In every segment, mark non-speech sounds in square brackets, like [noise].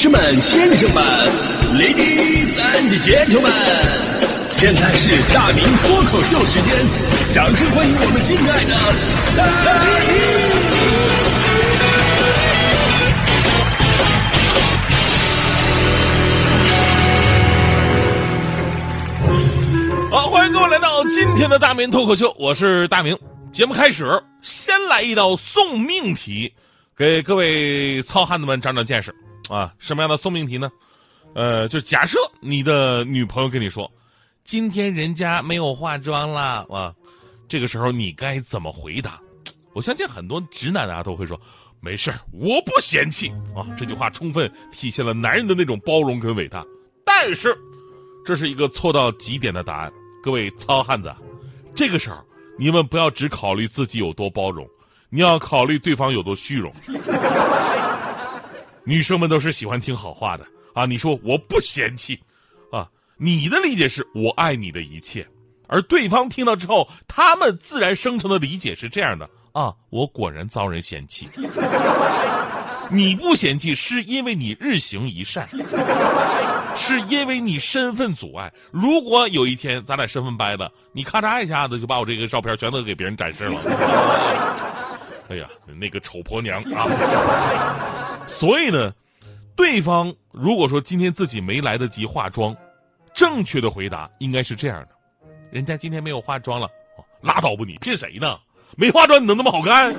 士们、先生们，Ladies and gentlemen，现在是大明脱口秀时间，掌声欢迎我们敬爱的大明！好，欢迎各位来到今天的大明脱口秀，我是大明。节目开始，先来一道送命题，给各位糙汉子们长长见识啊！什么样的送命题呢？呃，就假设你的女朋友跟你说，今天人家没有化妆啦啊，这个时候你该怎么回答？我相信很多直男啊都会说，没事儿，我不嫌弃啊。这句话充分体现了男人的那种包容跟伟大，但是这是一个错到极点的答案。各位糙汉子，这个时候你们不要只考虑自己有多包容，你要考虑对方有多虚荣。女生们都是喜欢听好话的啊！你说我不嫌弃啊，你的理解是我爱你的一切，而对方听到之后，他们自然生成的理解是这样的啊，我果然遭人嫌弃。[laughs] 你不嫌弃，是因为你日行一善，是因为你身份阻碍。如果有一天咱俩身份掰了，你咔嚓一下子就把我这个照片全都给别人展示了。哎呀，那个丑婆娘啊！所以呢，对方如果说今天自己没来得及化妆，正确的回答应该是这样的：人家今天没有化妆了，拉倒吧你，骗谁呢？没化妆你能那么好看？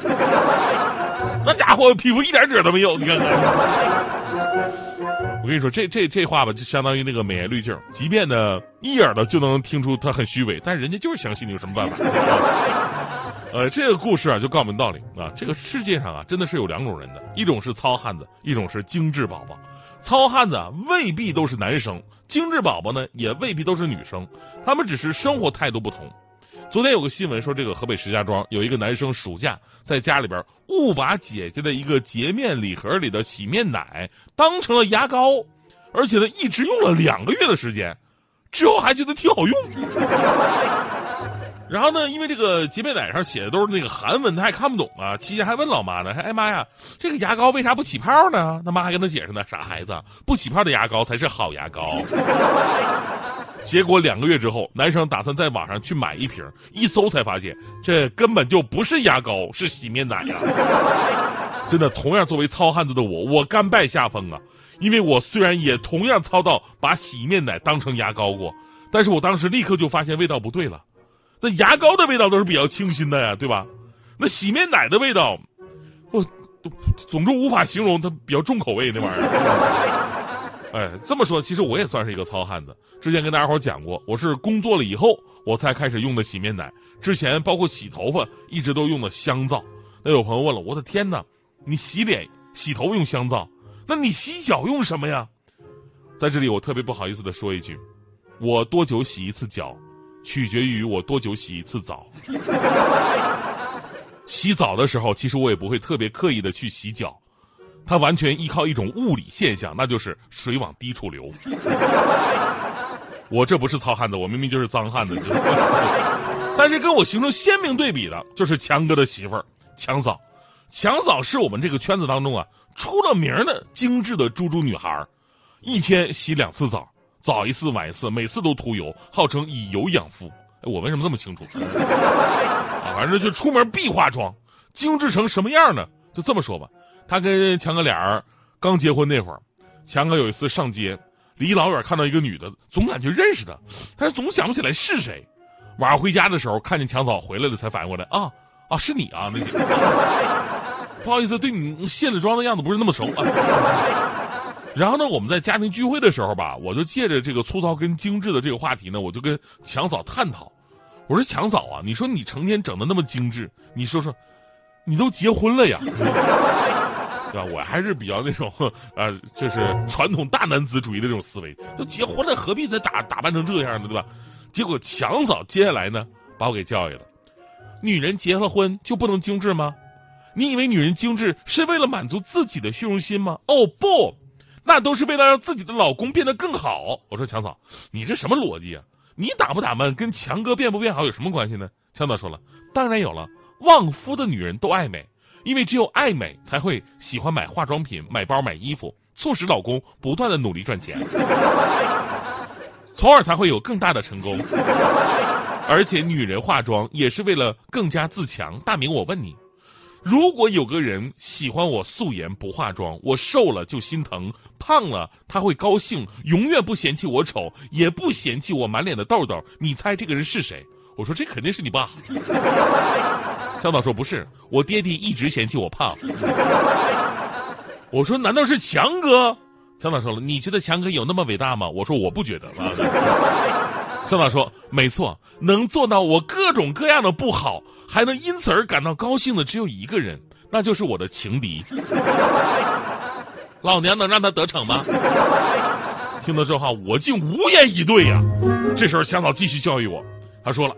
那家伙皮肤一点褶都没有，你看看。我跟你说，这这这话吧，就相当于那个美颜滤镜，即便呢一眼的就能听出他很虚伪，但是人家就是相信你，有什么办法？[laughs] 呃，这个故事啊，就告诉我们道理啊，这个世界上啊，真的是有两种人的，一种是糙汉子，一种是精致宝宝。糙汉子啊，未必都是男生；精致宝宝呢，也未必都是女生，他们只是生活态度不同。昨天有个新闻说，这个河北石家庄有一个男生暑假在家里边误把姐姐的一个洁面礼盒里的洗面奶当成了牙膏，而且呢一直用了两个月的时间，之后还觉得挺好用。[laughs] 然后呢，因为这个洁面奶上写的都是那个韩文，他还看不懂啊。期间还问老妈呢，还哎妈呀，这个牙膏为啥不起泡呢？他妈还跟他解释呢，傻孩子，不起泡的牙膏才是好牙膏。结果两个月之后，男生打算在网上去买一瓶，一搜才发现这根本就不是牙膏，是洗面奶呀！真的，同样作为糙汉子的我，我甘拜下风啊！因为我虽然也同样糙到把洗面奶当成牙膏过，但是我当时立刻就发现味道不对了。那牙膏的味道都是比较清新的呀，对吧？那洗面奶的味道，我总之无法形容，它比较重口味那玩意儿。哎，这么说，其实我也算是一个糙汉子。之前跟大家伙讲过，我是工作了以后我才开始用的洗面奶，之前包括洗头发一直都用的香皂。那有朋友问了，我的天哪，你洗脸、洗头用香皂，那你洗脚用什么呀？在这里，我特别不好意思的说一句，我多久洗一次脚？取决于我多久洗一次澡。[laughs] 洗澡的时候，其实我也不会特别刻意的去洗脚，它完全依靠一种物理现象，那就是水往低处流。[laughs] 我这不是糙汉子，我明明就是脏汉子。[laughs] 但是跟我形成鲜明对比的，就是强哥的媳妇儿强嫂。强嫂是我们这个圈子当中啊出了名的精致的猪猪女孩，一天洗两次澡。早一次晚一次，每次都涂油，号称以油养肤。[laughs] 哎，我为什么这么清楚？啊，反正就出门必化妆，精致成什么样呢？就这么说吧，他跟强哥俩人刚结婚那会儿，强哥有一次上街，离老远看到一个女的，总感觉认识她，但是总想不起来是谁。晚上回家的时候，看见强嫂回来了，才反应过来，啊啊，是你啊！那 [laughs] [laughs] 不好意思，对你卸了妆的样子不是那么熟啊。[laughs] 然后呢，我们在家庭聚会的时候吧，我就借着这个粗糙跟精致的这个话题呢，我就跟强嫂探讨。我说强嫂啊，你说你成天整的那么精致，你说说，你都结婚了呀，对吧？我还是比较那种啊，[laughs] 就是传统大男子主义的这种思维，都结婚了何必再打打扮成这样呢，对吧？结果强嫂接下来呢，把我给教育了。女人结了婚就不能精致吗？你以为女人精致是为了满足自己的虚荣心吗？哦不。那都是为了让自己的老公变得更好。我说强嫂，你这什么逻辑啊？你打不打扮跟强哥变不变好有什么关系呢？强嫂说了，当然有了。旺夫的女人都爱美，因为只有爱美才会喜欢买化妆品、买包、买衣服，促使老公不断的努力赚钱，从而才会有更大的成功。而且女人化妆也是为了更加自强。大明，我问你，如果有个人喜欢我素颜不化妆，我瘦了就心疼，胖了他会高兴，永远不嫌弃我丑，也不嫌弃我满脸的痘痘，你猜这个人是谁？我说这肯定是你爸。向导说不是，我爹地一直嫌弃我胖。我说难道是强哥？向导说了，你觉得强哥有那么伟大吗？我说我不觉得。向导说没错，能做到我各种各样的不好，还能因此而感到高兴的只有一个人，那就是我的情敌。老娘能让他得逞吗？听到这话，我竟无言以对呀。这时候向导继续教育我。他说了，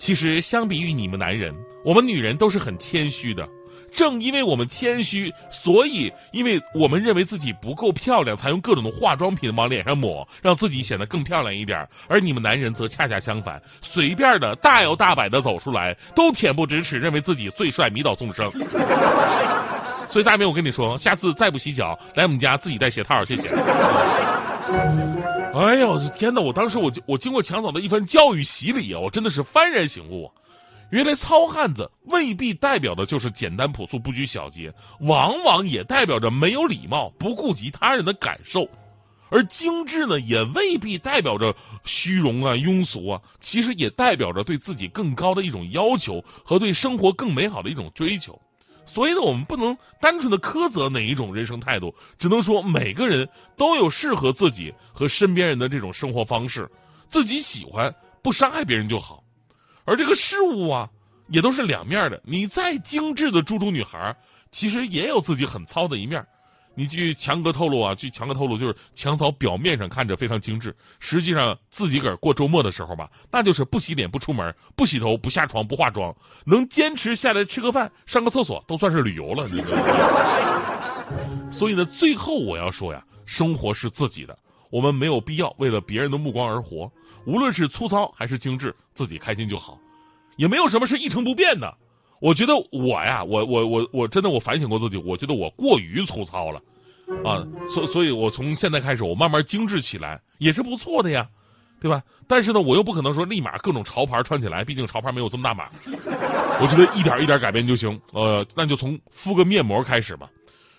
其实相比于你们男人，我们女人都是很谦虚的。正因为我们谦虚，所以因为我们认为自己不够漂亮，才用各种的化妆品往脸上抹，让自己显得更漂亮一点。而你们男人则恰恰相反，随便的大摇大摆的走出来，都恬不知耻，认为自己最帅，迷倒众生。所以大明，我跟你说，下次再不洗脚，来我们家自己带鞋套，谢谢。哎呀，我的天哪！我当时我我经过强嫂的一番教育洗礼啊，我真的是幡然醒悟。原来糙汉子未必代表的就是简单朴素、不拘小节，往往也代表着没有礼貌、不顾及他人的感受；而精致呢，也未必代表着虚荣啊、庸俗啊，其实也代表着对自己更高的一种要求和对生活更美好的一种追求。所以呢，我们不能单纯的苛责哪一种人生态度，只能说每个人都有适合自己和身边人的这种生活方式，自己喜欢不伤害别人就好。而这个事物啊，也都是两面的。你再精致的猪猪女孩，其实也有自己很糙的一面。你据强哥透露啊，据强哥透露，就是强嫂表面上看着非常精致，实际上自己个儿过周末的时候吧，那就是不洗脸、不出门、不洗头、不下床、不化妆，能坚持下来吃个饭、上个厕所，都算是旅游了。所以呢，最后我要说呀，生活是自己的，我们没有必要为了别人的目光而活。无论是粗糙还是精致，自己开心就好，也没有什么是一成不变的。我觉得我呀，我我我我真的我反省过自己，我觉得我过于粗糙了啊，所所以，我从现在开始，我慢慢精致起来也是不错的呀，对吧？但是呢，我又不可能说立马各种潮牌穿起来，毕竟潮牌没有这么大码。我觉得一点一点改变就行，呃，那就从敷个面膜开始吧。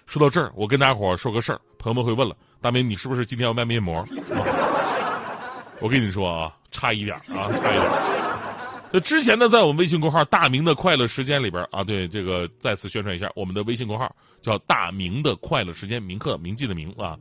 说到这儿，我跟大家伙说个事儿，朋友们会问了，大明，你是不是今天要卖面膜？[laughs] 我跟你说啊，差一点啊，差一点。那之前呢，在我们微信公号“大明的快乐时间”里边啊，对这个再次宣传一下，我们的微信公号叫“大明的快乐时间”，铭刻铭记的铭啊。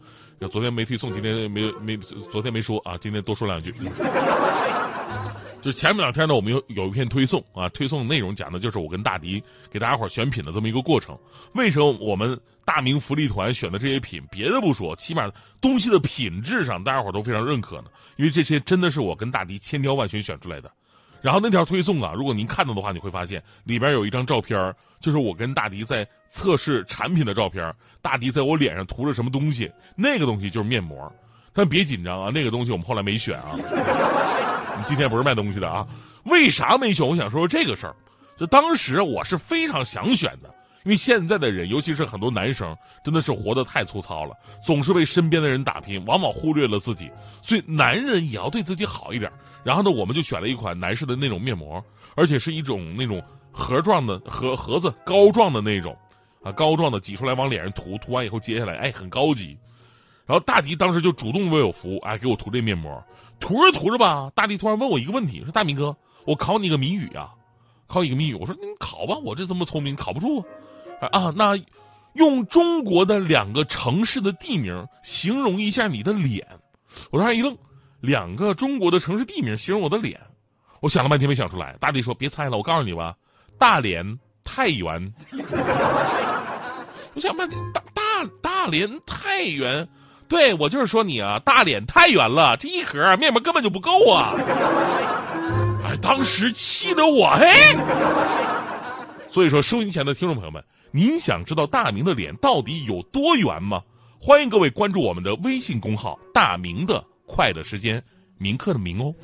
昨天没推送，今天没没昨天没说啊，今天多说两句。[laughs] 就前面两天呢，我们有有一篇推送啊，推送内容讲的就是我跟大迪给大家伙选品的这么一个过程。为什么我们大明福利团选的这些品，别的不说，起码东西的品质上大家伙都非常认可呢？因为这些真的是我跟大迪千挑万选选出来的。然后那条推送啊，如果您看到的话，你会发现里边有一张照片，就是我跟大迪在测试产品的照片。大迪在我脸上涂了什么东西？那个东西就是面膜。但别紧张啊，那个东西我们后来没选啊。你今天不是卖东西的啊？为啥没选？我想说说这个事儿。就当时我是非常想选的，因为现在的人，尤其是很多男生，真的是活得太粗糙了，总是为身边的人打拼，往往忽略了自己。所以男人也要对自己好一点。然后呢，我们就选了一款男士的那种面膜，而且是一种那种盒状的盒盒子膏状的那种啊，膏状的挤出来往脸上涂，涂完以后揭下来，哎，很高级。然后大迪当时就主动为我服务，哎，给我涂这面膜。涂着涂着吧，大迪突然问我一个问题，说：“大明哥，我考你个谜语啊，考一个谜语。”我说：“你考吧，我这这么聪明，考不住啊。”啊，那用中国的两个城市的地名形容一下你的脸。我当时一愣。两个中国的城市地名形容我的脸，我想了半天没想出来。大弟说：“别猜了，我告诉你吧，大连太原。[laughs] ”我想半天，大大大连太原，对我就是说你啊，大脸太圆了，这一盒面膜根本就不够啊！哎，当时气得我嘿。所以说，收音前的听众朋友们，您想知道大明的脸到底有多圆吗？欢迎各位关注我们的微信公号“大明的”。快乐时间，铭刻的铭哦。